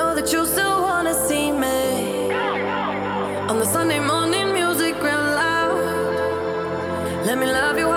know that you still wanna see me. On the Sunday morning, music real loud. Let me love you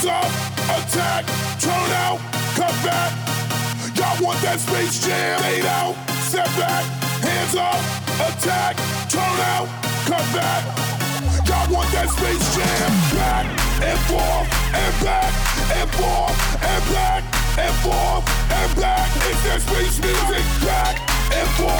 hands up, attack, turn out, cut back. Y'all want that space jam? Fade out, step back, hands up, attack, turn out, cut back. Y'all want that space jam? Back and forth and back and forth and back and forth and back. It's that space music. Back and forth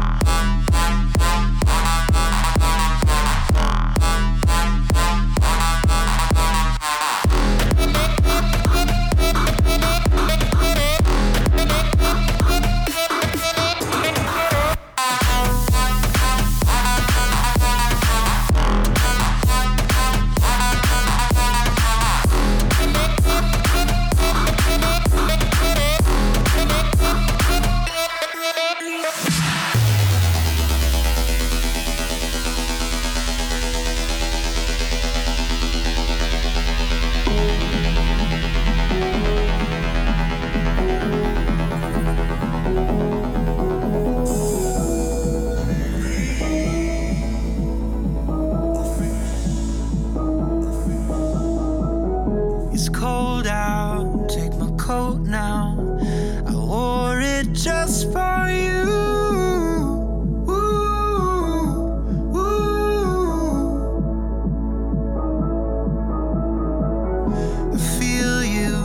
It's cold out, take my coat now. I wore it just for you. Ooh, ooh. I feel you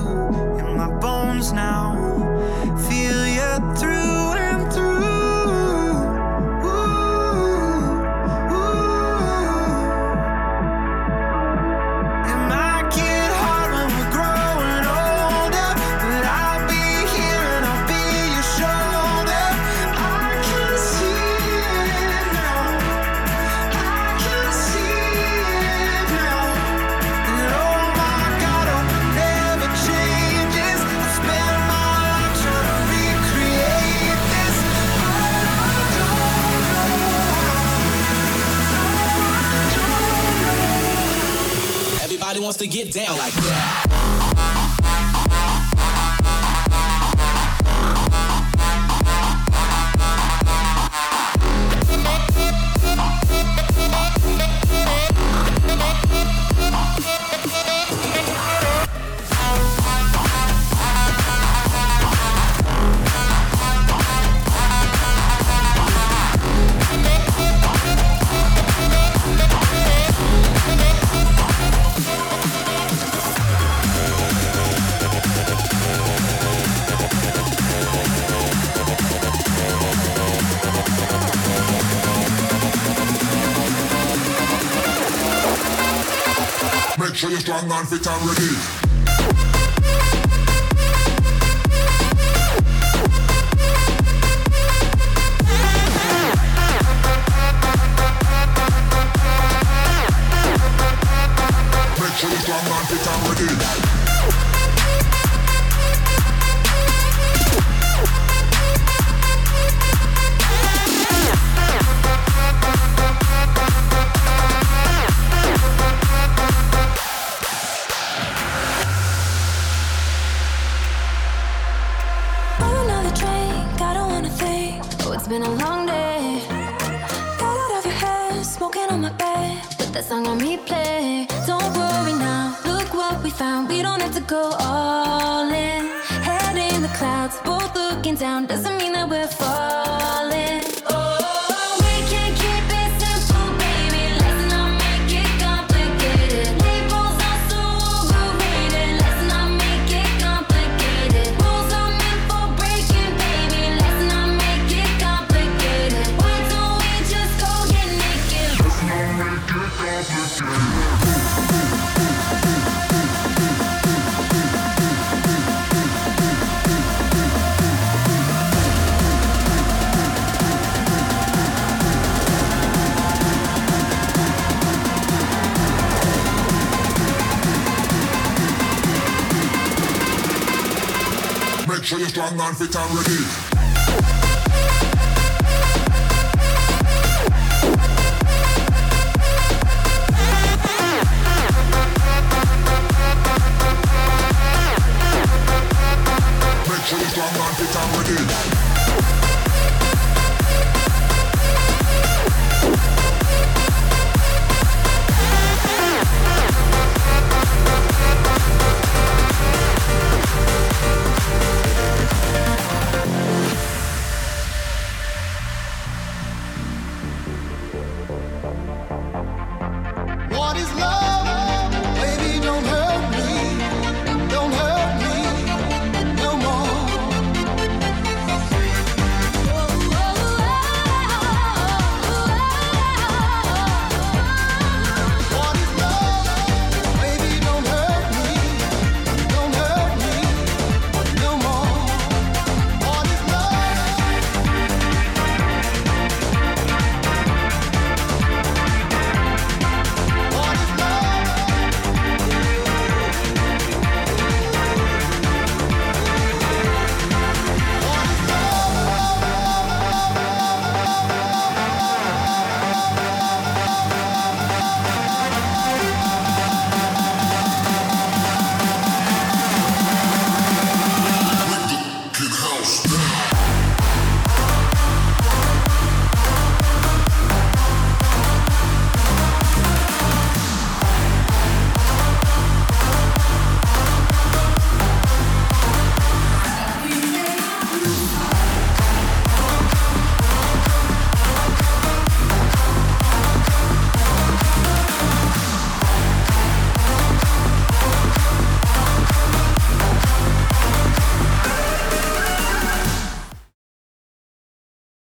in my bones now. wants to get down like that. Make sure you strong and fit and ready falling, head in the clouds, both looking down. Doesn't gone on fit already. Show strong and fit and ready